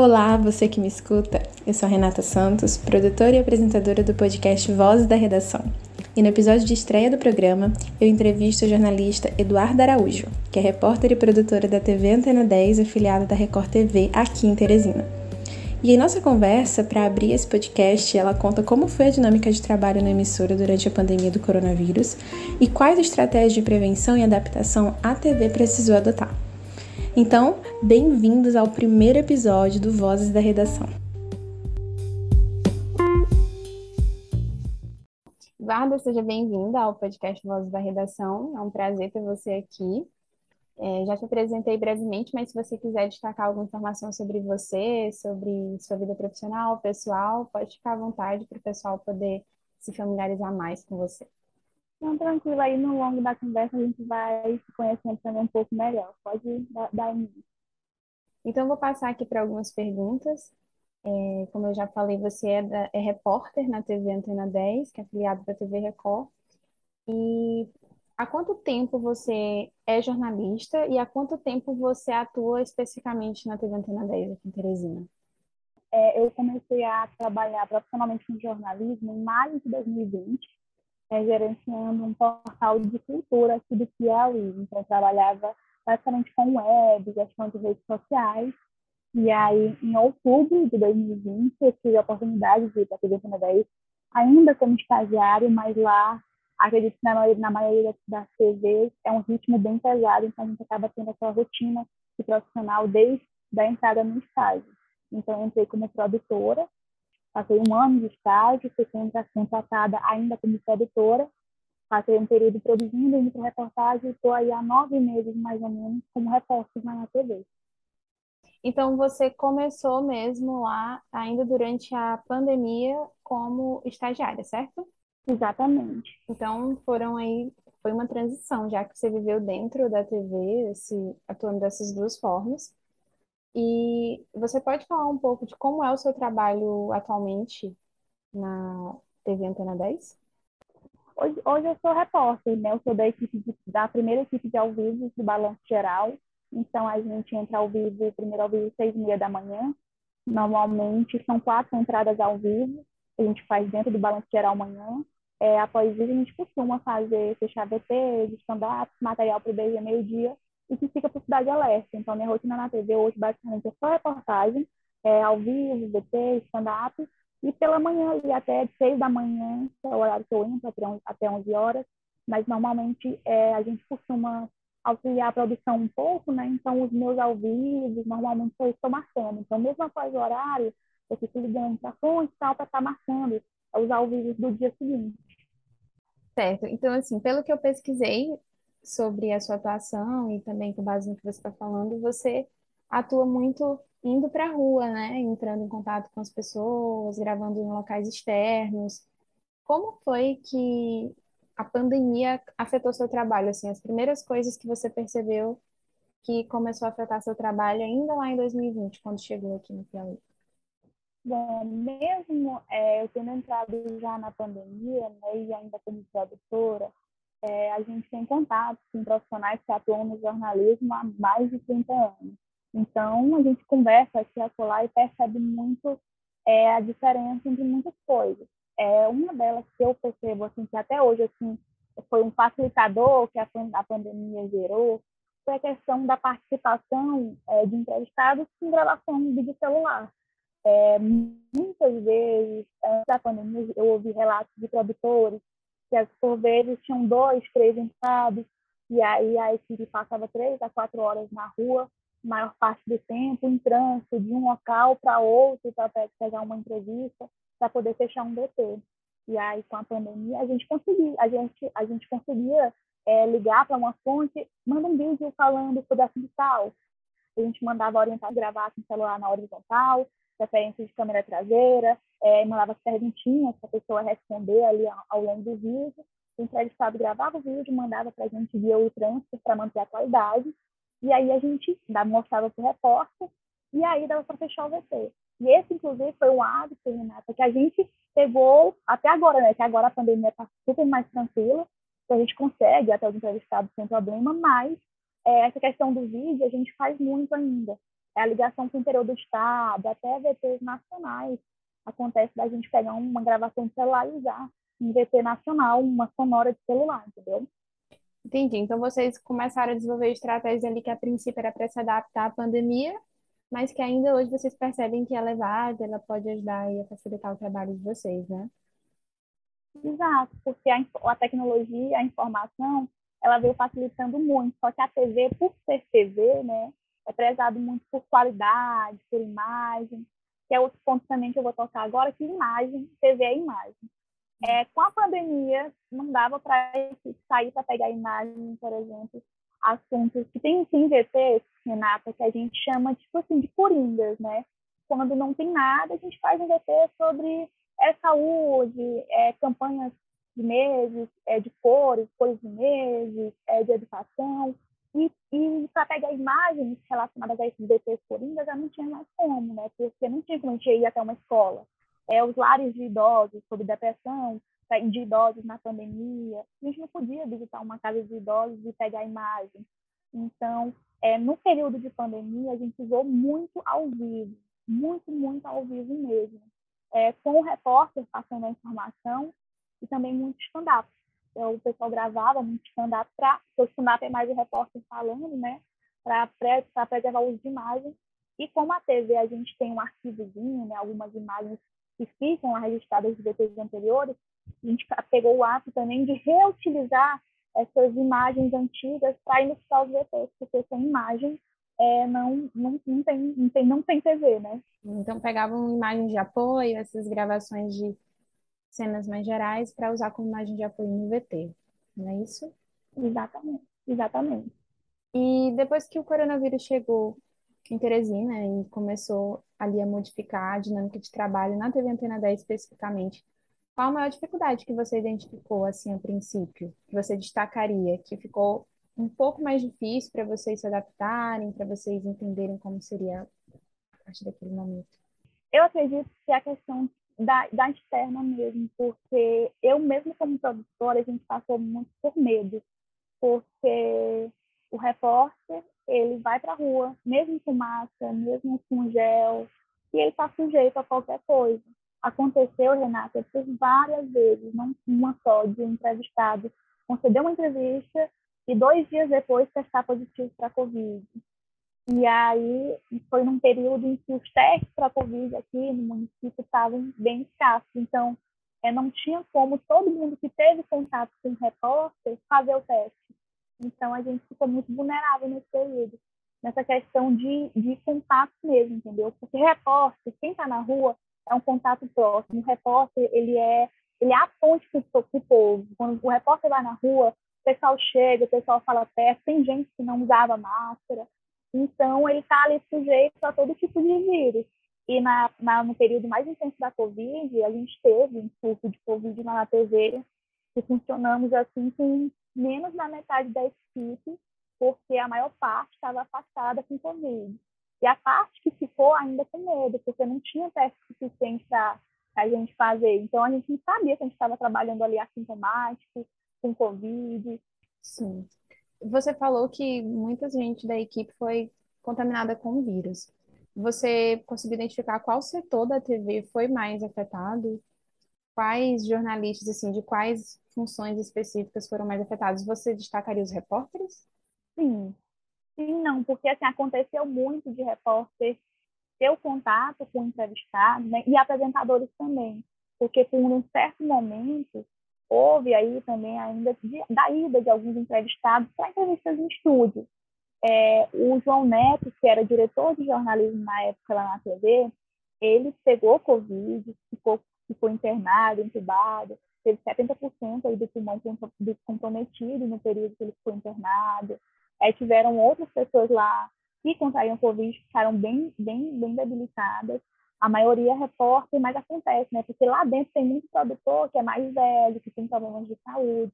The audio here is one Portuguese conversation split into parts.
Olá, você que me escuta. Eu sou Renata Santos, produtora e apresentadora do podcast Vozes da Redação. E no episódio de estreia do programa, eu entrevisto o jornalista Eduardo Araújo, que é repórter e produtora da TV Antena 10, afiliada da Record TV aqui em Teresina. E em nossa conversa, para abrir esse podcast, ela conta como foi a dinâmica de trabalho na emissora durante a pandemia do coronavírus e quais estratégias de prevenção e adaptação a TV precisou adotar. Então, bem-vindos ao primeiro episódio do Vozes da Redação. Varda, seja bem-vinda ao podcast Vozes da Redação. É um prazer ter você aqui. É, já te apresentei brevemente, mas se você quiser destacar alguma informação sobre você, sobre sua vida profissional, pessoal, pode ficar à vontade para o pessoal poder se familiarizar mais com você. Então, tranquilo, aí no longo da conversa a gente vai se conhecendo também um pouco melhor. Pode dar, dar início. Então, eu vou passar aqui para algumas perguntas. É, como eu já falei, você é, da, é repórter na TV Antena 10, que é afiliado da TV Record. E há quanto tempo você é jornalista e há quanto tempo você atua especificamente na TV Antena 10 aqui em Teresina? É, eu comecei a trabalhar profissionalmente com jornalismo em maio de 2020 é, gerenciando um portal de cultura aqui do Piauí. Então, eu trabalhava basicamente com web, gestão de redes sociais. E aí, em outubro de 2020, eu tive a oportunidade de ir para a TV 10, ainda como estagiário, mas lá, acredito que na maioria, na maioria das TVs é um ritmo bem pesado, então a gente acaba tendo aquela rotina de profissional desde a entrada no estágio. Então, eu entrei como produtora, Passei um ano de estágio, fui contratada ainda como produtora. Passei um período produzindo indo para reportagem e estou aí há nove meses, mais ou menos, como repórter na TV. Então, você começou mesmo lá, ainda durante a pandemia, como estagiária, certo? Exatamente. Então, foram aí, foi uma transição, já que você viveu dentro da TV, atuando dessas duas formas. E você pode falar um pouco de como é o seu trabalho atualmente na TV Antena 10? Hoje, hoje eu sou repórter, né? Eu sou da equipe de, da primeira equipe de ao vivo do Balanço Geral. Então a gente entra ao vivo, primeiro ao vivo, seis e meia da manhã. Normalmente são quatro entradas ao vivo a gente faz dentro do Balanço Geral amanhã. É, após isso, a gente costuma fazer fechar VT, stand-up, material para o BG meio-dia e que fica por Cidade Alerta. Então, minha rotina na TV hoje, basicamente, é só reportagem, é, ao vivo, BT, stand-up, e pela manhã, e até 6 da manhã, que é o horário que eu entro, até 11 horas, mas normalmente é, a gente costuma auxiliar a produção um pouco, né? Então, os meus ao vivo, normalmente eu estou marcando. Então, mesmo após o horário, eu fico ligando para fonte tal, para estar tá marcando os ao vivo do dia seguinte. Certo. Então, assim, pelo que eu pesquisei, sobre a sua atuação e também com base no que você está falando, você atua muito indo para a rua, né? Entrando em contato com as pessoas, gravando em locais externos. Como foi que a pandemia afetou seu trabalho? Assim, as primeiras coisas que você percebeu que começou a afetar seu trabalho ainda lá em 2020, quando chegou aqui no Piauí? Bom, mesmo é, eu tendo entrado já na pandemia, né, e ainda como produtora, é, a gente tem contato com profissionais que atuam no jornalismo há mais de 30 anos. Então, a gente conversa aqui a colar e percebe muito é, a diferença entre muitas coisas. É, uma delas que eu percebo, assim, que até hoje, assim, foi um facilitador que a, a pandemia gerou, foi a questão da participação é, de entrevistados com gravação de celular. É, muitas vezes, antes da pandemia, eu ouvi relatos de produtores que por vezes tinham dois, três entrados, e aí a equipe passava três a quatro horas na rua, maior parte do tempo, em trânsito, de um local para outro, para pegar uma entrevista, para poder fechar um DT. E aí, com a pandemia, a gente conseguia, a gente, a gente conseguia é, ligar para uma fonte, manda um vídeo falando sobre assunto tal. A gente mandava orientar, gravar com o celular na horizontal, referência de câmera traseira, é, mandava as perguntinhas para a pessoa responder ali ao, ao longo do vídeo. O entrevistado gravava o vídeo, mandava para a gente via o transfer para manter a qualidade. E aí a gente mostrava para o repórter e aí dava para fechar o VT. E esse, inclusive, foi um hábito, Renata, que a gente pegou até agora, né? Que agora a pandemia está super mais tranquila, que a gente consegue até os entrevistados sem problema, mas é, essa questão do vídeo a gente faz muito ainda é a ligação com o interior do estado, até VTs nacionais. Acontece da gente pegar uma gravação de celular e usar um VT nacional, uma sonora de celular, entendeu? Entendi. Então vocês começaram a desenvolver estratégias ali que a princípio era para se adaptar à pandemia, mas que ainda hoje vocês percebem que ela é válida, ela pode ajudar a facilitar o trabalho de vocês, né? Exato, porque a, a tecnologia, a informação, ela veio facilitando muito. Só que a TV, por ser TV, né, é prezado muito por qualidade, por imagem, que é outro ponto também que eu vou tocar agora, que imagem, TV é imagem. É, com a pandemia, não dava para sair para pegar imagem, por exemplo, assuntos que tem, tem VT, Renata, que a gente chama, tipo assim, de coringas, né? Quando não tem nada, a gente faz um VT sobre é, saúde, é, campanhas de meses, é, de cores, cores de meses, é, de educação. E, e para pegar imagens relacionadas a esses VTs coringas, já não tinha mais como, né? Porque não tinha como a gente ir até uma escola. É, os lares de idosos sobre depressão, de idosos na pandemia. A gente não podia visitar uma casa de idosos e pegar imagem. Então, é, no período de pandemia, a gente usou muito ao vivo, muito, muito ao vivo mesmo. É, com o repórter passando a informação e também muito stand-up. Então, o pessoal gravava muito stand-up para, o stand-up mais o repórter falando, né, para preservar o uso de imagem. E como a TV a gente tem um arquivozinho, né, algumas imagens que ficam registradas de VTs anteriores, a gente pegou o ato também de reutilizar essas imagens antigas para ilustrar os VTs, porque sem imagem é, não, não, não, tem, não, tem, não tem TV, né? Então pegavam imagens de apoio, essas gravações de cenas mais gerais para usar como imagem de apoio no VT, não é isso? Exatamente, exatamente. E depois que o coronavírus chegou em Teresina e começou ali a modificar a dinâmica de trabalho na TV Antena 10 especificamente, qual a maior dificuldade que você identificou assim a princípio, que você destacaria, que ficou um pouco mais difícil para vocês se adaptarem, para vocês entenderem como seria a partir daquele momento? Eu acredito que a questão da, da externa mesmo, porque eu mesmo como produtora, a gente passou muito por medo, porque o repórter, ele vai para a rua, mesmo com máscara, mesmo com gel, e ele está sujeito a qualquer coisa. Aconteceu, Renata, por várias vezes, não uma só, de um entrevistado conceder uma entrevista e dois dias depois testar positivo para a Covid. E aí foi num período em que os testes para Covid aqui no município estavam bem escassos. Então, é, não tinha como todo mundo que teve contato com o repórter fazer o teste. Então, a gente ficou muito vulnerável nesse período, nessa questão de, de contato mesmo, entendeu? Porque repórter, quem está na rua, é um contato próximo. O repórter, ele é, ele é a ponte para o povo. Quando o repórter vai na rua, o pessoal chega, o pessoal fala perto, tem gente que não usava máscara, então, ele está ali sujeito a todo tipo de vírus. E na, na, no período mais intenso da Covid, a gente teve um surto de Covid na TV, que funcionamos assim com menos da metade da equipe, porque a maior parte estava afastada com Covid. E a parte que ficou ainda com medo, porque não tinha teste suficiente para a gente fazer. Então, a gente não sabia que a gente estava trabalhando ali assintomático, com Covid. Sim. Você falou que muita gente da equipe foi contaminada com o vírus. Você conseguiu identificar qual setor da TV foi mais afetado? Quais jornalistas, assim, de quais funções específicas foram mais afetados? Você destacaria os repórteres? Sim. Sim, não, porque assim, aconteceu muito de repórter ter o contato com o entrevistado né, e apresentadores também. Porque por um certo momento houve aí também ainda de, da ida de alguns entrevistados para entrevistas em estúdio. É, o João Neto, que era diretor de jornalismo na época lá na TV, ele pegou Covid, ficou, ficou internado, entubado, teve 70% aí do pulmão comprometido no período que ele ficou internado. É, tiveram outras pessoas lá que contraíram Covid, ficaram bem, bem, bem debilitadas a maioria é repórter, mas acontece, né? Porque lá dentro tem muito produtor que é mais velho, que tem problemas de saúde.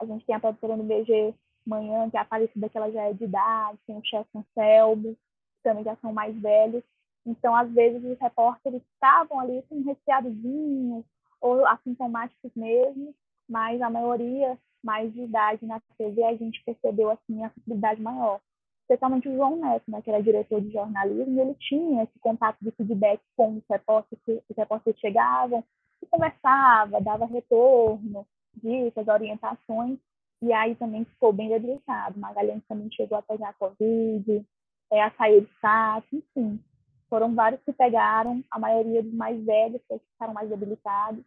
A gente tem a produtora no BG Manhã, que é Aparecida, que ela já é de idade, tem o chefe Anselmo, que também já são mais velhos. Então, às vezes, os repórteres estavam ali com um resfriadozinho, ou assintomáticos mesmo, mas a maioria mais de idade na TV, a gente percebeu, assim, a possibilidade maior. Especialmente o João Neto, né, que era diretor de jornalismo, ele tinha esse contato de feedback com os repórteres, os repórteres chegavam, e conversava, dava retorno, dicas, orientações, e aí também ficou bem debilitado. Magalhães também chegou a pegar Covid, é, a sair de SAT, enfim. Foram vários que pegaram, a maioria dos mais velhos, que ficaram mais debilitados.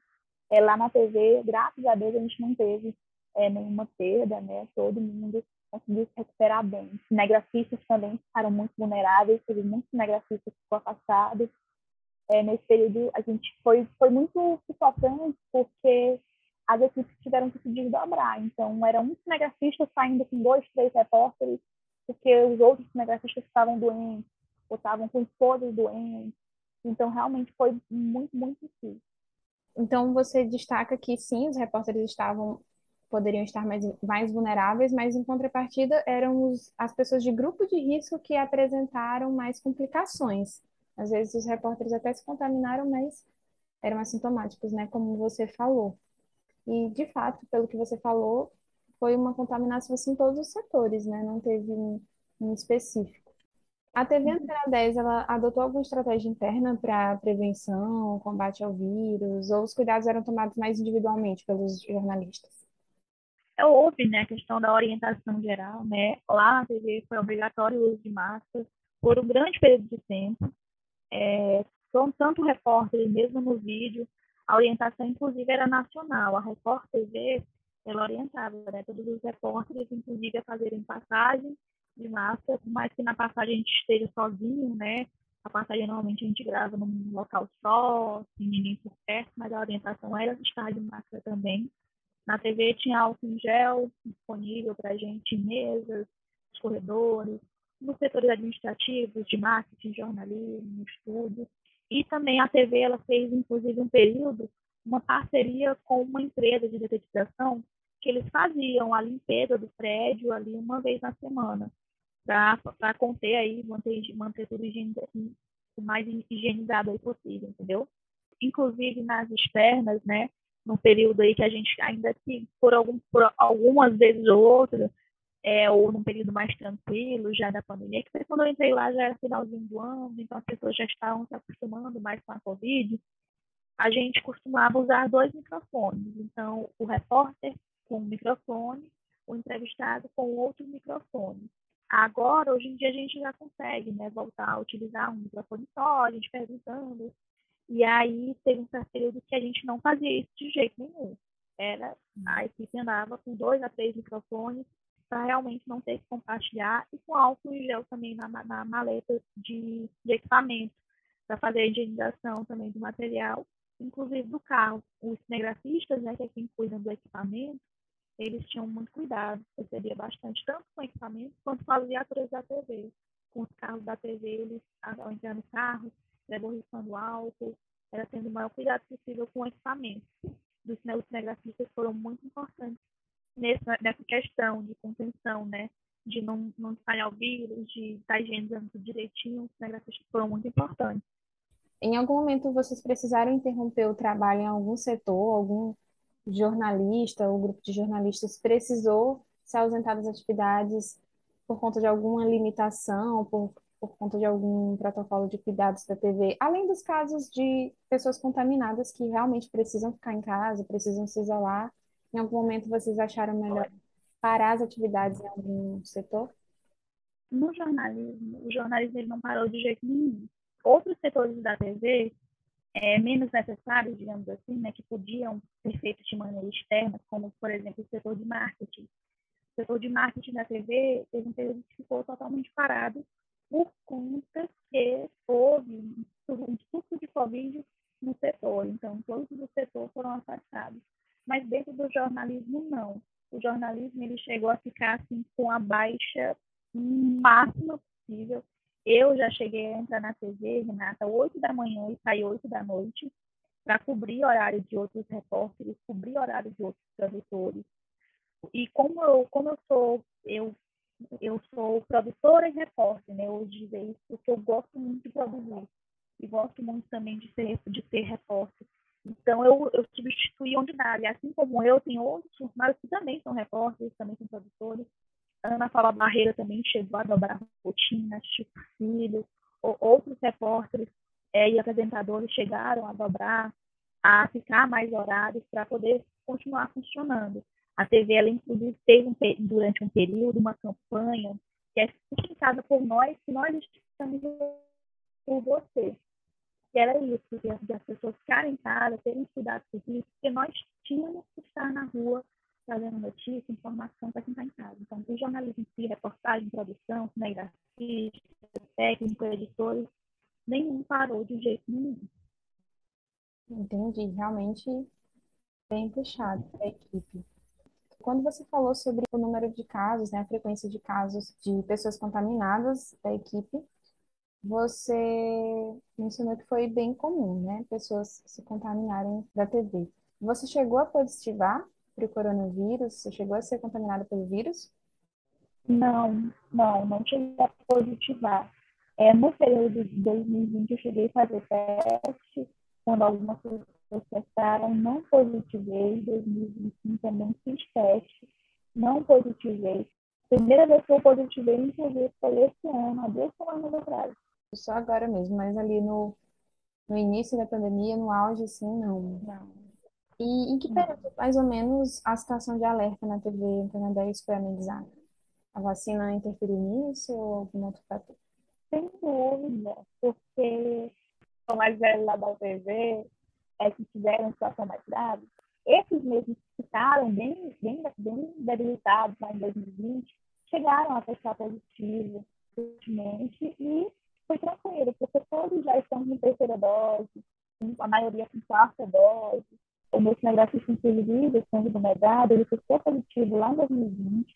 É, lá na TV, graças a Deus, a gente não teve é, nenhuma perda, né? Todo mundo conseguiu se recuperar bem. Cinegrafistas também ficaram muito vulneráveis, teve muitos cinegrafistas que foram afastados. É, nesse período, a gente foi, foi muito sufocante, porque as equipes tiveram que se desdobrar. Então, era um cinegrafista saindo com dois, três repórteres, porque os outros cinegrafistas estavam doentes, ou estavam com esposas doentes. Então, realmente foi muito, muito difícil. Então, você destaca que sim, os repórteres estavam poderiam estar mais, mais vulneráveis, mas em contrapartida eram os, as pessoas de grupo de risco que apresentaram mais complicações. Às vezes os repórteres até se contaminaram, mas eram assintomáticos, né, como você falou. E, de fato, pelo que você falou, foi uma contaminação assim, em todos os setores, né, não teve um, um específico. A TV Antena 10, ela adotou alguma estratégia interna para prevenção, combate ao vírus, ou os cuidados eram tomados mais individualmente pelos jornalistas? Houve né, a questão da orientação geral, né? Lá na TV foi obrigatório o uso de máscaras por um grande período de tempo. É, são tanto repórteres, mesmo no vídeo, a orientação, inclusive, era nacional. A Record TV, ela orientava né, todos os repórteres, inclusive, a fazerem passagem de máscara, por mais que na passagem a gente esteja sozinho, né? A passagem, normalmente, a gente grava num local só, sem ninguém por perto, mas a orientação era estar de máscara também. Na TV tinha álcool em gel disponível para a gente em mesas, nos corredores, nos setores administrativos, de marketing, jornalismo, estudo. E também a TV ela fez, inclusive, um período, uma parceria com uma empresa de detetização que eles faziam a limpeza do prédio ali uma vez na semana, para conter aí, manter, manter tudo o mais higienizado aí possível, entendeu? Inclusive nas externas, né, num período aí que a gente ainda assim, por, algum, por algumas vezes ou outras, é, ou num período mais tranquilo já da pandemia, que foi quando eu entrei lá já era finalzinho do ano, então as pessoas já estavam se acostumando mais com a Covid, a gente costumava usar dois microfones. Então, o repórter com um microfone, o entrevistado com outro microfone. Agora, hoje em dia, a gente já consegue né, voltar a utilizar um microfone só, a gente perguntando e aí teve um período que a gente não fazia isso de jeito nenhum. Era a equipe andava com dois a três microfones para realmente não ter que compartilhar e com álcool em gel também na, na maleta de, de equipamento para fazer a higienização também do material, inclusive do carro. Os cinegrafistas, né, que é quem cuida do equipamento, eles tinham muito cuidado, percebia bastante, tanto com o equipamento quanto com as viaturas da TV. Com os carros da TV, eles, ao entrar no carro, borrifando álcool, era tendo o maior cuidado possível com o equipamento. Os cinegrafistas foram muito importantes nessa, questão de contenção, né? De não, não espalhar o vírus, de estar higienizando tudo direitinho. Os cinegrafistas foram muito importantes. Em algum momento vocês precisaram interromper o trabalho em algum setor, algum jornalista ou grupo de jornalistas precisou se ausentar das atividades por conta de alguma limitação, por por conta de algum protocolo de cuidados da TV, além dos casos de pessoas contaminadas que realmente precisam ficar em casa, precisam se isolar. Em algum momento vocês acharam melhor parar as atividades em algum setor? No jornalismo, o jornalismo ele não parou de jeito nenhum. Outros setores da TV, é, menos necessários, digamos assim, né, que podiam ser feitos de maneira externa, como, por exemplo, o setor de marketing. O setor de marketing da TV teve um período que ficou totalmente parado por conta que houve um surto de Covid no setor. Então, todos do setor foram afastados. Mas dentro do jornalismo, não. O jornalismo ele chegou a ficar assim, com a baixa máxima possível. Eu já cheguei a entrar na TV, Renata, 8 da manhã e sair 8 da noite, para cobrir horário de outros repórteres, cobrir horário de outros tradutores. E como eu, como eu sou, eu eu sou produtora e repórter, né? Hoje dizer isso porque eu gosto muito de produzir e gosto muito também de ser de ser repórter. Então eu, eu substituí onde dá. E assim como eu, tem outros funcionários que também são repórteres, também são produtores. Ana Paula Barreira também chegou a dobrar rotinas, tipo Filho, ou outros repórteres é, e apresentadores chegaram a dobrar, a ficar mais horários para poder continuar funcionando. A TV, ela inclusive teve um, durante um período uma campanha que é sustentada por nós, que nós estamos por você. Que era isso, de as pessoas ficarem em casa, terem cuidado com isso, porque nós tínhamos que estar na rua trazendo notícia, informação para quem está em casa. Então, o jornalismo em si, reportagem, produção, cinegrafia, técnico, editores, nenhum parou de jeito nenhum. Entendi, realmente bem puxado a equipe. Quando você falou sobre o número de casos, né, a frequência de casos de pessoas contaminadas da equipe, você mencionou que foi bem comum, né, pessoas se contaminarem da TV. Você chegou a positivar para o coronavírus? Você chegou a ser contaminada pelo vírus? Não, não, não cheguei a positivar. É, no período de 2020, eu cheguei a fazer teste, quando algumas pessoas testaram, não positivei. Em 2021 também fiz teste, não positivei. Primeira vez que eu positivei, inclusive, foi esse ano, há duas semanas atrás. Só agora mesmo, mas ali no, no início da pandemia, no auge, assim, não. Não. E em que período, mais ou menos, a situação de alerta na TV Antena 10 foi amenizada? A vacina interferiu nisso ou algum outro fator? Sem dúvida, porque o mais velho lá da TV é que tiveram situação mais grave. Esses mesmos que ficaram bem, bem, bem debilitados lá em 2020 chegaram a testar positivo recentemente e foi tranquilo, porque todos já estão com terceira dose, a maioria com quarta dose. O meu cinegrafista o sangue do ele testou positivo lá em 2020,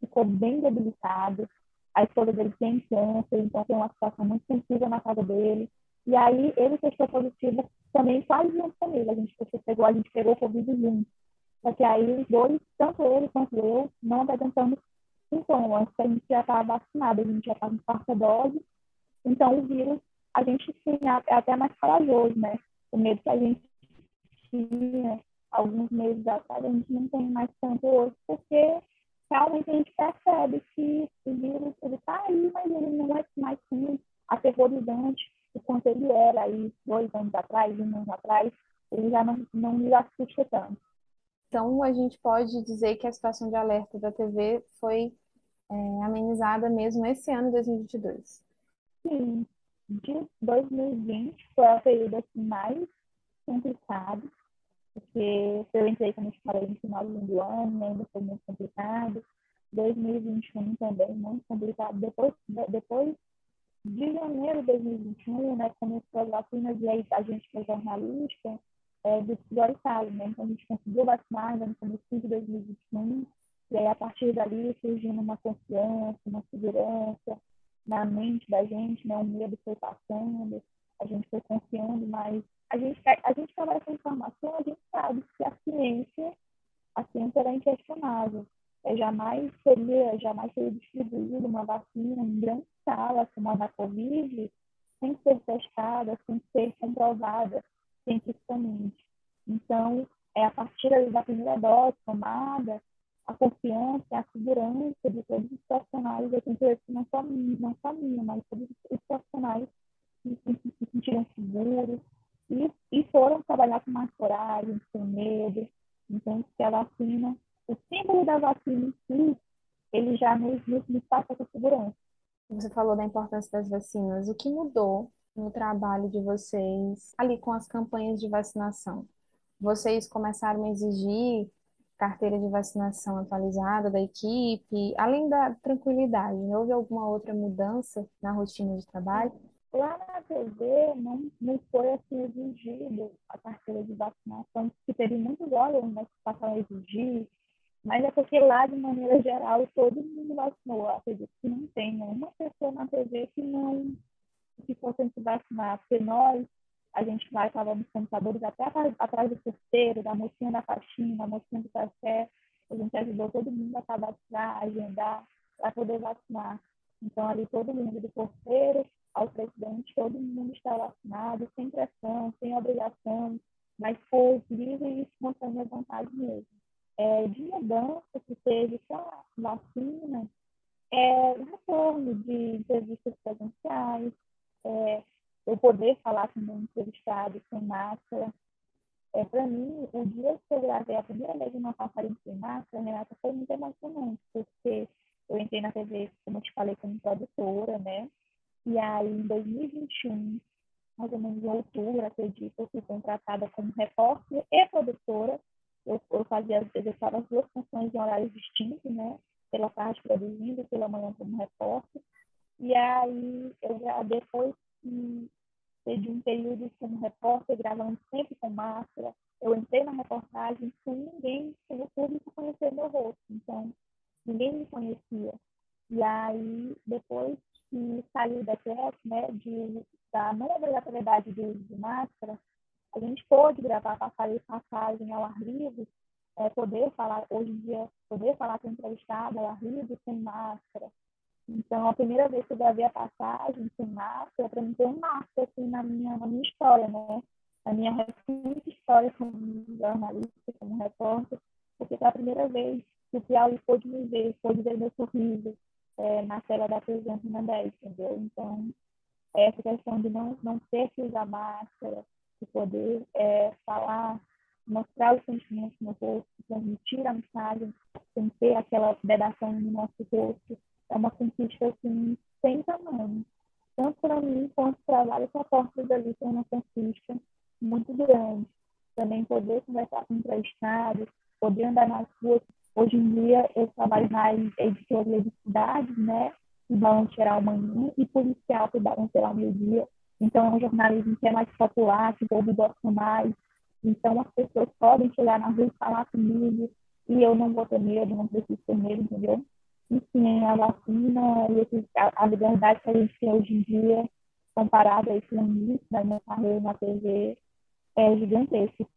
ficou bem debilitado, a esposa dele tem câncer, então tem uma situação muito sensível na casa dele. E aí ele testou positivo também quase junto comigo. A gente pegou, a gente pegou Covid junto. Só que aí os dois, tanto ele quanto eu, não apresentamos sintomas. A gente já estava vacinado, a gente já estava em quarta dose. Então o vírus, a gente sim, é até mais corajoso, né? O medo que a gente tinha alguns meses atrás, a gente não tem mais tanto hoje, porque realmente a gente percebe que o vírus está aí, mas ele não é mais tão aterrorizante o quanto ele era aí dois anos atrás, um ano atrás, ele já não, não me assusta tanto. Então, a gente pode dizer que a situação de alerta da TV foi é, amenizada mesmo esse ano, 2022. Sim, de 2020 foi o período assim, mais complicado, porque eu entrei, como eu falei, no final do ano, ainda foi muito complicado. 2021 também muito complicado. Depois, depois de janeiro de 2021, né, começou as vacinas e aí a gente, é jornalista, é, do prioritário, né? Então a gente conseguiu vacinar no começo de 2021 e aí a partir dali surgindo uma confiança, uma segurança na mente da gente, né? O medo foi passando, a gente foi confiando mais a gente, a gente trabalha com informação, a gente sabe que a ciência, a ciência era inquestionável. É, jamais seria, jamais seria distribuída uma vacina em grande escala, como a da Covid, sem ser testada, sem ser comprovada cientificamente. Então, é a partir da primeira dose tomada, a confiança, a segurança de todos os profissionais, eu tenho que não só, não só minha, mas todos os profissionais se, se, se sentiram seguros, e, e foram trabalhar com mais coragem, sem medo. Então, que a vacina, o símbolo da vacina em si, ele já nos, nos, nos passa essa segurança. Você falou da importância das vacinas. O que mudou no trabalho de vocês ali com as campanhas de vacinação? Vocês começaram a exigir carteira de vacinação atualizada da equipe, além da tranquilidade, houve alguma outra mudança na rotina de trabalho? Lá na TV não, não foi assim exigido a carteira de vacinação, que teve muitos órgãos né, que passaram a exigir, mas é porque lá, de maneira geral, todo mundo vacinou. Acredito que não tem nenhuma pessoa na TV que não que fosse se vacinar, porque nós, a gente vai estava nos computadores até atrás do porteiro, da mocinha da faxina, da mocinha do café, a gente ajudou todo mundo a cadastrar, agendar, para poder vacinar. Então, ali todo mundo do porteiro ao presidente, todo mundo está vacinado, sem pressão, sem obrigação, mas por livre e espontânea vontade mesmo. É, de mudança que teve com a vacina, é o retorno de entrevistas presenciais, é, eu poder falar com o entrevistado sem máscara. É, para mim, o dia que eu gravei a primeira vez uma passagem sem máscara, Renata, foi muito emocionante, porque eu entrei na TV, como eu te falei, como produtora, né? E aí, em 2021, mais ou menos em outubro, acredito, eu fui contratada como repórter e produtora. Eu, eu fazia, executava as duas funções em horários distintos, né? Pela tarde produzindo pela manhã como repórter. E aí, eu já, depois de um período como repórter, gravando sempre com máscara, eu entrei na reportagem sem ninguém, sem o público conhecer meu rosto. Então, ninguém me conhecia. E aí, depois que saiu o decreto, né, de da não obrigatoriedade do uso de máscara, a gente pôde gravar passagem, passagem ao ar livre, é, poder falar, hoje em dia, poder falar com entrevistado ao ar livre sem máscara. Então, a primeira vez que eu gravei a passagem sem máscara, para mim foi um marco assim, na, minha, na minha história, né? A minha recente história como jornalista, como repórter, porque foi a primeira vez que o Piauí pôde me ver, pôde ver meu sorriso é, na tela da televisão na 10, entendeu? Então, essa questão de não, não ter que usar máscara, de poder é, falar, mostrar os sentimentos no rosto, transmitir a mensagem sem ter aquela vedação no nosso rosto, é uma conquista assim, sem tamanho. Tanto para mim quanto para vários repórteres ali, é uma conquista muito grande. Também poder conversar com entrevistados, poder andar nas ruas. Hoje em dia, eu trabalho na editoria de cidades, né? que tirar o manhã e policial que tirar o meio-dia. Então, é um jornalismo que é mais popular, que o povo mais. Então, as pessoas podem chegar na rua e falar comigo e eu não vou ter medo, não preciso ter medo, entendeu? Enfim, a vacina e a, a liberdade que a gente tem hoje em dia, comparado a esse início da minha carreira na TV, é gigantesco.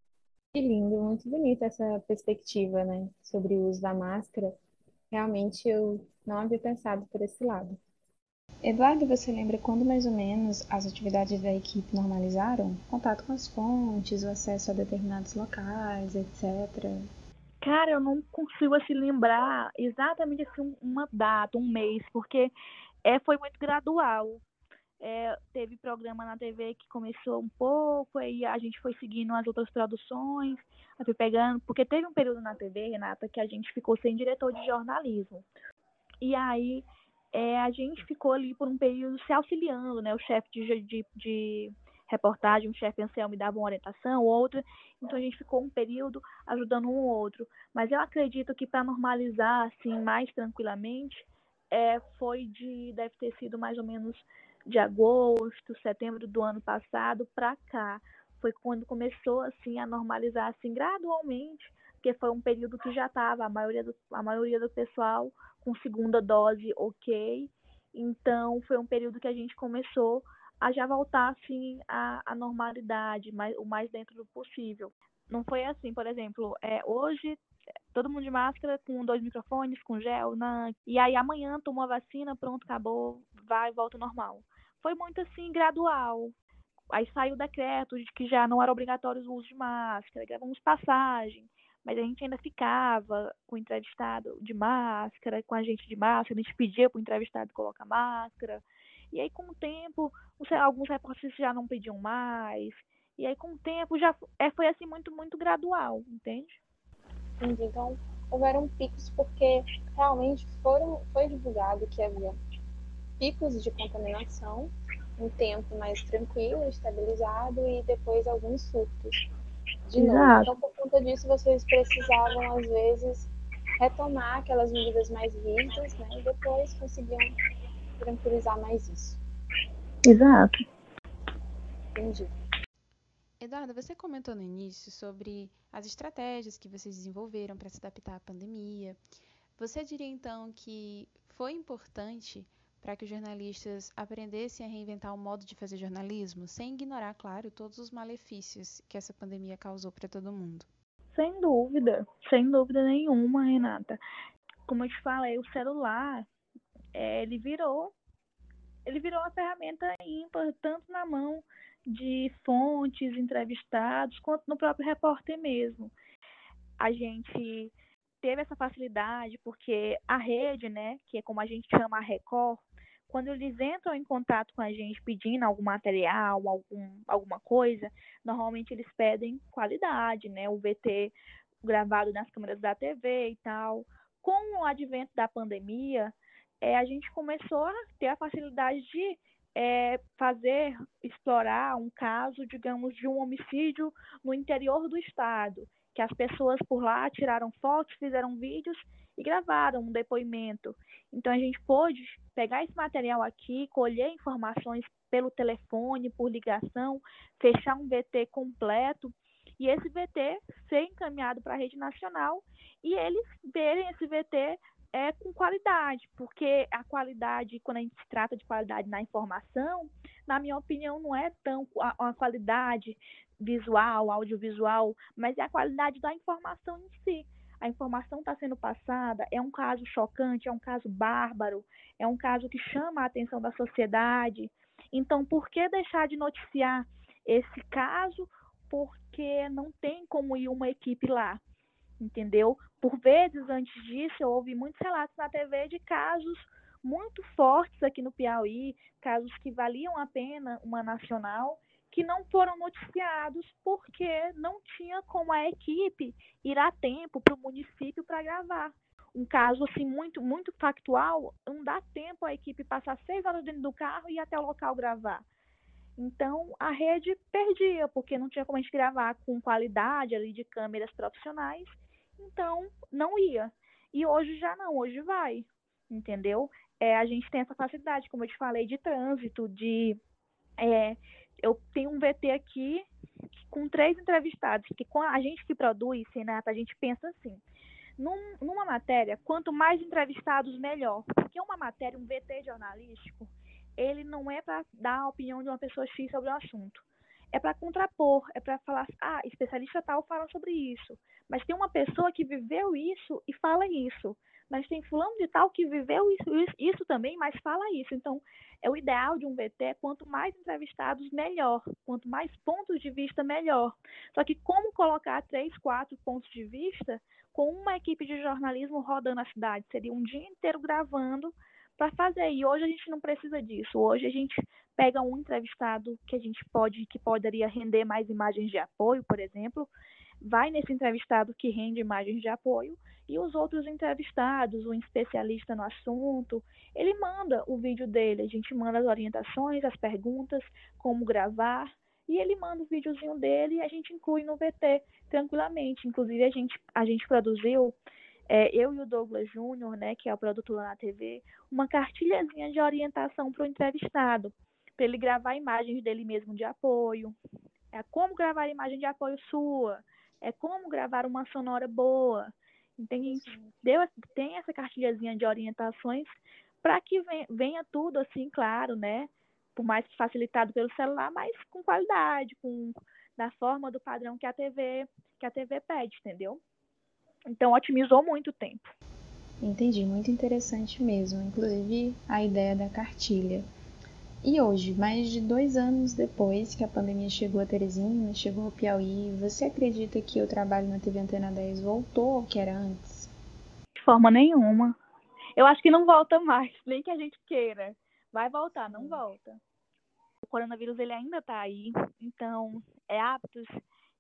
Que lindo, muito bonita essa perspectiva, né, sobre o uso da máscara. Realmente eu não havia pensado por esse lado. Eduardo, você lembra quando mais ou menos as atividades da equipe normalizaram? Contato com as fontes, o acesso a determinados locais, etc. Cara, eu não consigo assim lembrar exatamente assim, uma data, um mês, porque é, foi muito gradual. É, teve programa na TV que começou um pouco, aí a gente foi seguindo as outras produções, fui pegando, porque teve um período na TV, Renata, que a gente ficou sem diretor de jornalismo. E aí é, a gente ficou ali por um período se auxiliando, né? O chefe de, de, de reportagem, um chefe ancião me dava uma orientação, outra. Então a gente ficou um período ajudando um ou outro. Mas eu acredito que para normalizar assim mais tranquilamente, é, foi de deve ter sido mais ou menos de agosto, setembro do ano passado para cá. Foi quando começou assim a normalizar assim gradualmente, porque foi um período que já estava a maioria do, a maioria do pessoal com segunda dose ok. Então, foi um período que a gente começou a já voltar assim à, à normalidade, mais, o mais dentro do possível. Não foi assim, por exemplo, é, hoje todo mundo de máscara, com dois microfones, com gel, na... e aí amanhã tomou a vacina, pronto, acabou, vai, volta normal. Foi muito assim, gradual. Aí saiu o decreto de que já não era obrigatório o uso de máscara, gravamos passagem mas a gente ainda ficava com o entrevistado de máscara, com a gente de máscara, a gente pedia para o entrevistado colocar máscara. E aí, com o tempo, alguns repórteres já não pediam mais. E aí, com o tempo, já é, foi assim muito, muito gradual, entende? Entendi. Então, houveram picos porque realmente foram, foi divulgado que havia picos de contaminação, um tempo mais tranquilo, estabilizado e depois alguns surtos de novo. Exato. Então, por conta disso, vocês precisavam, às vezes, retomar aquelas medidas mais rígidas, né? E depois conseguiam tranquilizar mais isso. Exato. Entendi. Eduardo, você comentou no início sobre as estratégias que vocês desenvolveram para se adaptar à pandemia. Você diria então que foi importante para que os jornalistas aprendessem a reinventar o modo de fazer jornalismo, sem ignorar, claro, todos os malefícios que essa pandemia causou para todo mundo. Sem dúvida, sem dúvida nenhuma, Renata. Como eu te falei, o celular, é, ele virou, ele virou uma ferramenta ímpar, tanto na mão de fontes, entrevistados, quanto no próprio repórter mesmo. A gente teve essa facilidade porque a rede, né, que é como a gente chama a Record, quando eles entram em contato com a gente pedindo algum material, algum, alguma coisa, normalmente eles pedem qualidade, né? O VT gravado nas câmeras da TV e tal. Com o advento da pandemia, é, a gente começou a ter a facilidade de é, fazer, explorar um caso, digamos, de um homicídio no interior do estado, que as pessoas por lá tiraram fotos, fizeram vídeos e gravaram um depoimento. Então a gente pôde pegar esse material aqui, colher informações pelo telefone, por ligação, fechar um VT completo e esse VT ser encaminhado para a rede nacional e eles verem esse VT é, com qualidade, porque a qualidade, quando a gente se trata de qualidade na informação, na minha opinião, não é tão a, qualidade visual, audiovisual, mas é a qualidade da informação em si a informação está sendo passada, é um caso chocante, é um caso bárbaro, é um caso que chama a atenção da sociedade. Então, por que deixar de noticiar esse caso? Porque não tem como ir uma equipe lá, entendeu? Por vezes, antes disso, eu ouvi muitos relatos na TV de casos muito fortes aqui no Piauí, casos que valiam a pena uma nacional, que não foram noticiados porque não tinha como a equipe ir a tempo para o município para gravar. Um caso assim muito muito factual, não dá tempo a equipe passar seis horas dentro do carro e ir até o local gravar. Então a rede perdia porque não tinha como a gente gravar com qualidade ali de câmeras profissionais, então não ia. E hoje já não, hoje vai, entendeu? É, a gente tem essa facilidade, como eu te falei, de trânsito, de é, eu tenho um VT aqui com três entrevistados, que com a gente que produz, Renata, a gente pensa assim, num, numa matéria, quanto mais entrevistados, melhor. Porque uma matéria, um VT jornalístico, ele não é para dar a opinião de uma pessoa X sobre o assunto. É para contrapor, é para falar, ah, especialista tal fala sobre isso. Mas tem uma pessoa que viveu isso e fala isso mas tem fulano de tal que viveu isso, isso, isso, também, mas fala isso. Então, é o ideal de um VT, quanto mais entrevistados, melhor. Quanto mais pontos de vista, melhor. Só que como colocar três, quatro pontos de vista com uma equipe de jornalismo rodando a cidade? Seria um dia inteiro gravando para fazer. E hoje a gente não precisa disso. Hoje a gente pega um entrevistado que a gente pode, que poderia render mais imagens de apoio, por exemplo, vai nesse entrevistado que rende imagens de apoio e os outros entrevistados, um especialista no assunto, ele manda o vídeo dele, a gente manda as orientações, as perguntas, como gravar, e ele manda o videozinho dele e a gente inclui no VT tranquilamente. Inclusive, a gente, a gente produziu, é, eu e o Douglas Júnior, né, que é o produtor na TV, uma cartilhazinha de orientação para o entrevistado, para ele gravar imagens dele mesmo de apoio, é como gravar a imagem de apoio sua, é como gravar uma sonora boa. Entende? Deu, tem essa cartilhazinha de orientações para que venha tudo assim, claro, né? Por mais que facilitado pelo celular, mas com qualidade, com da forma do padrão que a TV que a TV pede, entendeu? Então otimizou muito o tempo. Entendi, muito interessante mesmo. Inclusive a ideia da cartilha. E hoje, mais de dois anos depois que a pandemia chegou a Teresina, chegou ao Piauí, você acredita que o trabalho na TV Antena 10 voltou ao que era antes? De forma nenhuma. Eu acho que não volta mais, nem que a gente queira. Vai voltar, não volta. O coronavírus ele ainda está aí, então é hábitos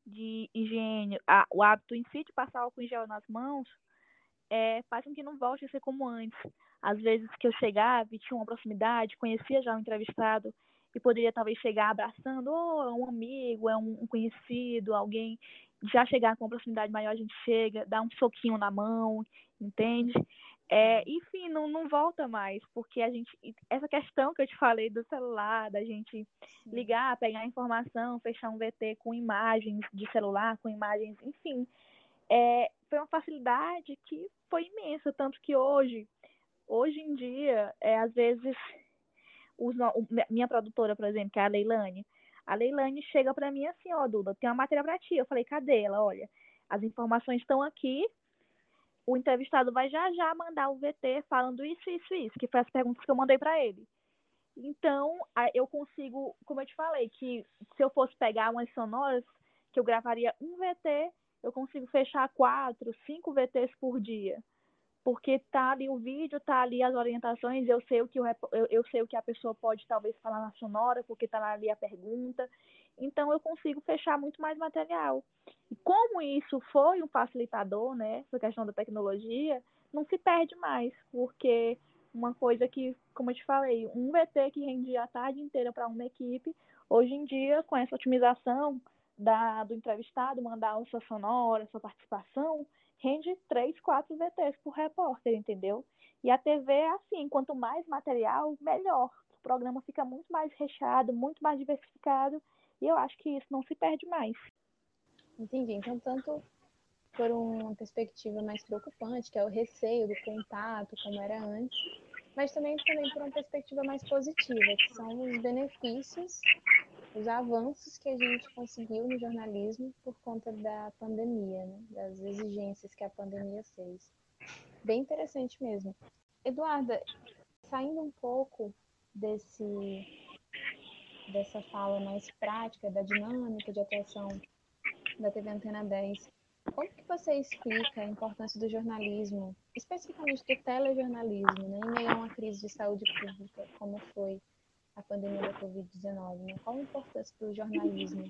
de higiene, o hábito em si de passar álcool em gel nas mãos é, faz com que não volte a ser como antes. Às vezes que eu chegava e tinha uma proximidade, conhecia já o entrevistado e poderia talvez chegar abraçando, ou oh, é um amigo, é um conhecido, alguém. Já chegar com uma proximidade maior, a gente chega, dá um soquinho na mão, entende? É, enfim, não, não volta mais, porque a gente. Essa questão que eu te falei do celular, da gente ligar, pegar informação, fechar um VT com imagens de celular, com imagens, enfim. É, foi uma facilidade que foi imensa, tanto que hoje, hoje em dia, é, às vezes, os, minha produtora, por exemplo, que é a Leilane, a Leilane chega para mim assim, ó, oh, Duda, tem uma matéria para ti. Eu falei, cadê ela? Olha, as informações estão aqui, o entrevistado vai já já mandar o VT falando isso, isso, isso, que foi as perguntas que eu mandei para ele. Então, eu consigo, como eu te falei, que se eu fosse pegar umas sonoras, que eu gravaria um VT eu consigo fechar quatro, cinco VTs por dia. Porque tá ali o vídeo, tá ali as orientações, eu sei o que, eu, eu sei o que a pessoa pode talvez falar na sonora, porque tá ali a pergunta. Então eu consigo fechar muito mais material. E como isso foi um facilitador, né, essa questão da tecnologia, não se perde mais, porque uma coisa que, como eu te falei, um VT que rendia a tarde inteira para uma equipe, hoje em dia, com essa otimização da, do entrevistado, mandar a sua sonora, sua participação, rende três, quatro VTs por repórter, entendeu? E a TV é assim, quanto mais material, melhor. O programa fica muito mais recheado, muito mais diversificado, e eu acho que isso não se perde mais. Entendi. Então, tanto por uma perspectiva mais preocupante, que é o receio do contato, como era antes, mas também, também por uma perspectiva mais positiva, que são os benefícios, os avanços que a gente conseguiu no jornalismo por conta da pandemia, né? das exigências que a pandemia fez. Bem interessante mesmo. Eduarda, saindo um pouco desse dessa fala mais prática da dinâmica de atuação da TV Antena 10, como que você explica a importância do jornalismo, especificamente do telejornalismo, né, em meio a uma crise de saúde pública, como foi a pandemia da Covid-19? Né? Qual a importância do jornalismo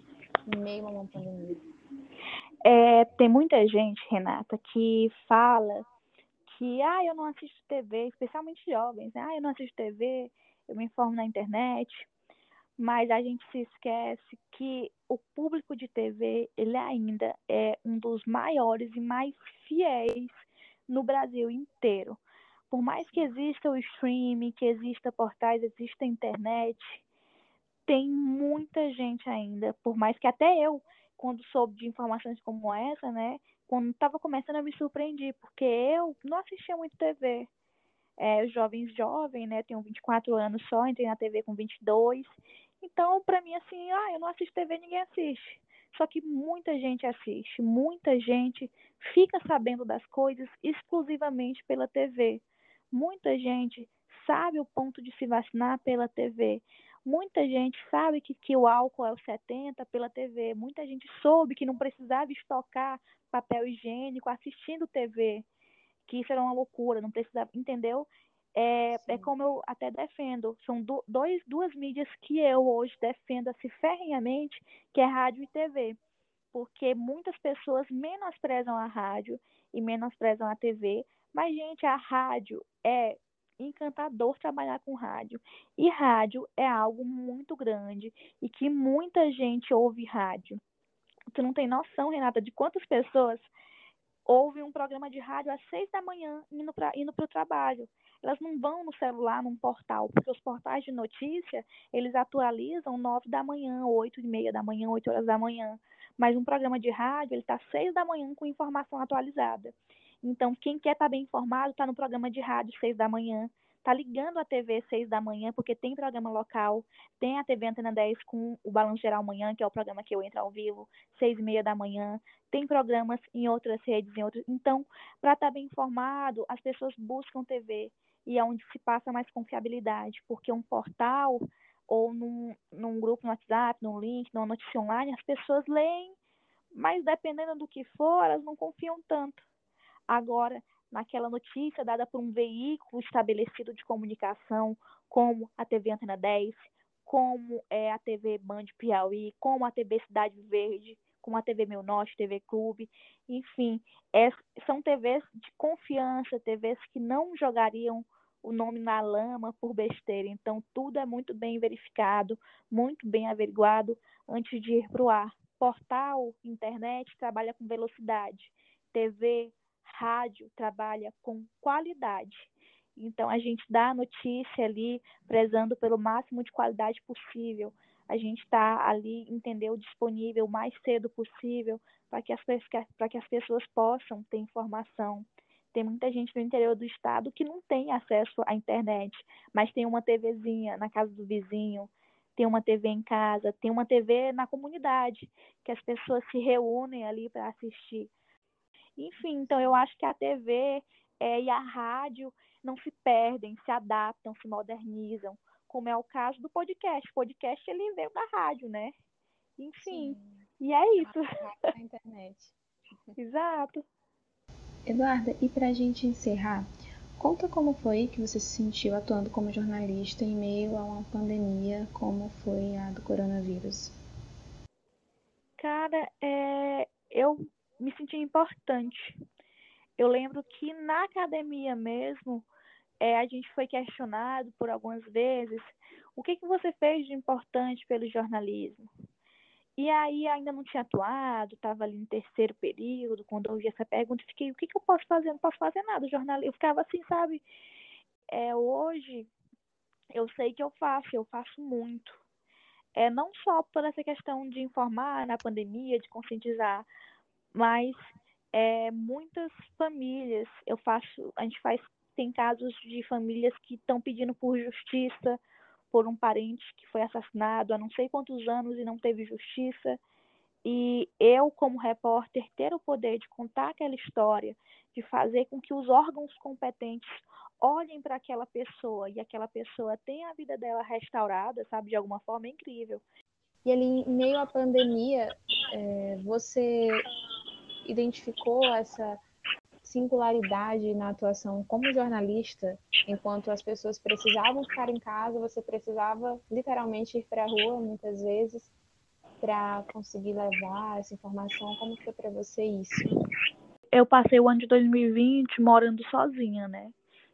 em meio a uma pandemia? É, tem muita gente, Renata, que fala que ah, eu não assisto TV, especialmente jovens, né? ah, eu não assisto TV, eu me informo na internet mas a gente se esquece que o público de TV ele ainda é um dos maiores e mais fiéis no Brasil inteiro. Por mais que exista o streaming, que exista portais, exista internet, tem muita gente ainda. Por mais que até eu, quando soube de informações como essa, né, quando estava começando, eu me surpreendi, porque eu não assistia muito TV. É, jovens jovem, né, tenho 24 anos só, entrei na TV com 22, então, para mim, assim, ah, eu não assisto TV, ninguém assiste. Só que muita gente assiste, muita gente fica sabendo das coisas exclusivamente pela TV. Muita gente sabe o ponto de se vacinar pela TV. Muita gente sabe que, que o álcool é o 70 pela TV. Muita gente soube que não precisava estocar papel higiênico assistindo TV. Que isso era uma loucura, não precisava, entendeu? É, é como eu até defendo. São do, dois, duas mídias que eu hoje defendo assim, ferrenhamente, que é rádio e TV. Porque muitas pessoas menosprezam a rádio e menosprezam a TV. Mas, gente, a rádio é encantador trabalhar com rádio. E rádio é algo muito grande e que muita gente ouve rádio. Tu não tem noção, Renata, de quantas pessoas ouvem um programa de rádio às seis da manhã indo para indo o trabalho elas não vão no celular, num portal, porque os portais de notícia, eles atualizam nove da manhã, oito e meia da manhã, oito horas da manhã. Mas um programa de rádio, ele está seis da manhã com informação atualizada. Então, quem quer estar tá bem informado, está no programa de rádio seis da manhã, está ligando a TV seis da manhã, porque tem programa local, tem a TV Antena 10 com o Balanço Geral Manhã, que é o programa que eu entro ao vivo, seis e meia da manhã, tem programas em outras redes, em outros. Então, para estar tá bem informado, as pessoas buscam TV e é onde se passa mais confiabilidade, porque um portal ou num, num grupo no WhatsApp, num link, numa notícia online, as pessoas leem, mas dependendo do que for, elas não confiam tanto. Agora, naquela notícia dada por um veículo estabelecido de comunicação, como a TV Antena 10, como é a TV Band Piauí, como a TV Cidade Verde, como a TV Meu Norte, TV Clube, enfim, é, são TVs de confiança, TVs que não jogariam o nome na lama por besteira. Então, tudo é muito bem verificado, muito bem averiguado antes de ir para o ar. Portal, internet trabalha com velocidade. TV, rádio trabalha com qualidade. Então, a gente dá a notícia ali, prezando pelo máximo de qualidade possível. A gente está ali, entendeu, disponível o mais cedo possível para que, que as pessoas possam ter informação. Tem muita gente no interior do estado que não tem acesso à internet, mas tem uma TVzinha na casa do vizinho, tem uma TV em casa, tem uma TV na comunidade, que as pessoas se reúnem ali para assistir. Enfim, então eu acho que a TV é, e a rádio não se perdem, se adaptam, se modernizam, como é o caso do podcast. O podcast ele veio da rádio, né? Enfim, Sim. e é isso. A internet. Exato. Eduarda, e para a gente encerrar, conta como foi que você se sentiu atuando como jornalista em meio a uma pandemia como foi a do coronavírus. Cara, é, eu me senti importante. Eu lembro que na academia mesmo, é, a gente foi questionado por algumas vezes o que, que você fez de importante pelo jornalismo. E aí ainda não tinha atuado, estava ali no terceiro período, quando eu ouvi essa pergunta, fiquei, o que, que eu posso fazer? Não posso fazer nada, jornalismo. Eu ficava assim, sabe? É, hoje eu sei que eu faço, eu faço muito. É, não só por essa questão de informar na pandemia, de conscientizar, mas é, muitas famílias, eu faço, a gente faz, tem casos de famílias que estão pedindo por justiça, por um parente que foi assassinado há não sei quantos anos e não teve justiça. E eu, como repórter, ter o poder de contar aquela história, de fazer com que os órgãos competentes olhem para aquela pessoa e aquela pessoa tenha a vida dela restaurada, sabe, de alguma forma, é incrível. E ali, em meio à pandemia, é, você identificou essa singularidade na atuação como jornalista, enquanto as pessoas precisavam ficar em casa, você precisava literalmente ir para a rua muitas vezes para conseguir levar essa informação. Como foi para você isso? Eu passei o ano de 2020 morando sozinha, né?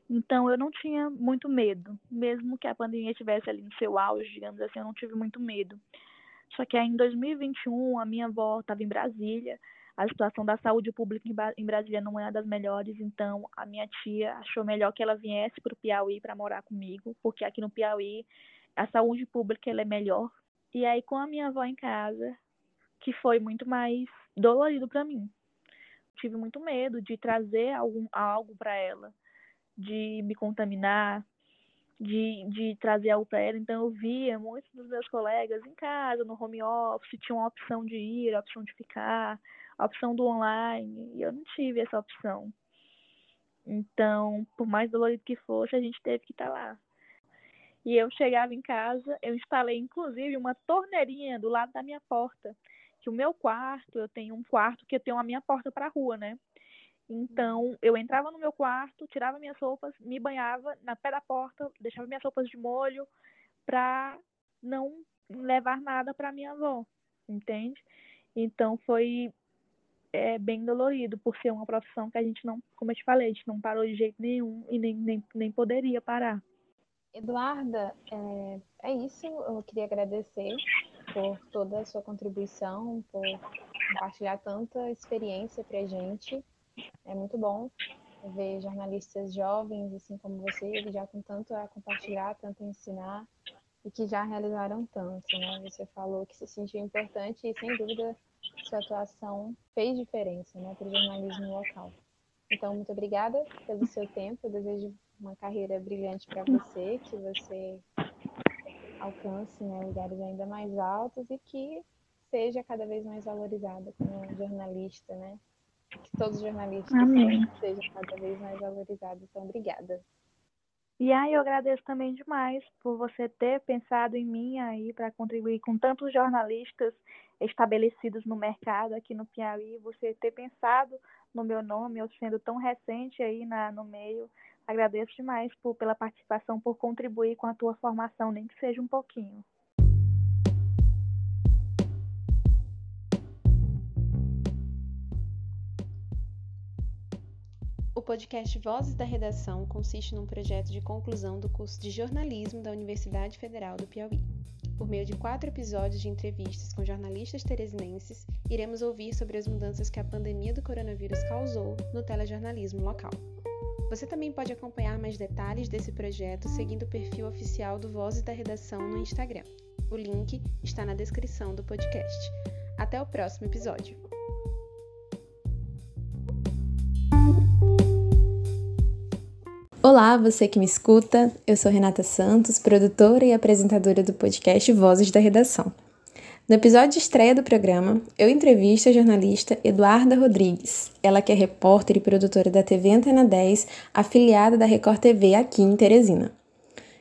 Então eu não tinha muito medo, mesmo que a pandemia estivesse ali no seu auge, digamos assim, eu não tive muito medo. Só que aí em 2021 a minha avó estava em Brasília a situação da saúde pública em Brasília não é das melhores, então a minha tia achou melhor que ela viesse para o Piauí para morar comigo, porque aqui no Piauí a saúde pública ela é melhor. E aí com a minha avó em casa, que foi muito mais dolorido para mim. Tive muito medo de trazer algum, algo para ela, de me contaminar, de, de trazer algo para ela. Então eu via muitos dos meus colegas em casa, no home office, tinham a opção de ir, a opção de ficar a opção do online, e eu não tive essa opção. Então, por mais dolorido que fosse, a gente teve que estar tá lá. E eu chegava em casa, eu instalei inclusive uma torneirinha do lado da minha porta, que o meu quarto, eu tenho um quarto que eu tenho a minha porta para a rua, né? Então, eu entrava no meu quarto, tirava minhas roupas, me banhava na pé da porta, deixava minhas roupas de molho para não levar nada para minha avó, entende? Então foi é bem dolorido por ser uma profissão que a gente não, como eu te falei, a gente não parou de jeito nenhum e nem, nem, nem poderia parar. Eduarda, é, é isso. Eu queria agradecer por toda a sua contribuição, por compartilhar tanta experiência para a gente. É muito bom ver jornalistas jovens, assim como você, já com tanto a compartilhar, tanto a ensinar e que já realizaram tanto, né? Você falou que se sentiu importante e, sem dúvida, sua atuação fez diferença né, para o jornalismo local. Então, muito obrigada pelo seu tempo. Eu desejo uma carreira brilhante para você, que você alcance né, lugares ainda mais altos e que seja cada vez mais valorizada como jornalista, né? Que todos os jornalistas Amém. sejam cada vez mais valorizados. Então, obrigada. E aí eu agradeço também demais por você ter pensado em mim aí para contribuir com tantos jornalistas estabelecidos no mercado aqui no Piauí, você ter pensado no meu nome, eu sendo tão recente aí na, no meio. Agradeço demais por, pela participação, por contribuir com a tua formação, nem que seja um pouquinho. Podcast Vozes da Redação consiste num projeto de conclusão do curso de jornalismo da Universidade Federal do Piauí. Por meio de quatro episódios de entrevistas com jornalistas teresinenses, iremos ouvir sobre as mudanças que a pandemia do coronavírus causou no telejornalismo local. Você também pode acompanhar mais detalhes desse projeto seguindo o perfil oficial do Vozes da Redação no Instagram. O link está na descrição do podcast. Até o próximo episódio! Olá, você que me escuta. Eu sou Renata Santos, produtora e apresentadora do podcast Vozes da Redação. No episódio de estreia do programa, eu entrevisto a jornalista Eduarda Rodrigues, ela que é repórter e produtora da TV Antena 10, afiliada da Record TV aqui em Teresina.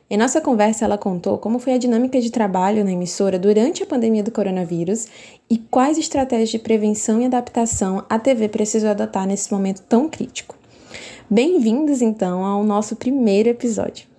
Em nossa conversa, ela contou como foi a dinâmica de trabalho na emissora durante a pandemia do coronavírus e quais estratégias de prevenção e adaptação a TV precisou adotar nesse momento tão crítico. Bem-vindos, então, ao nosso primeiro episódio.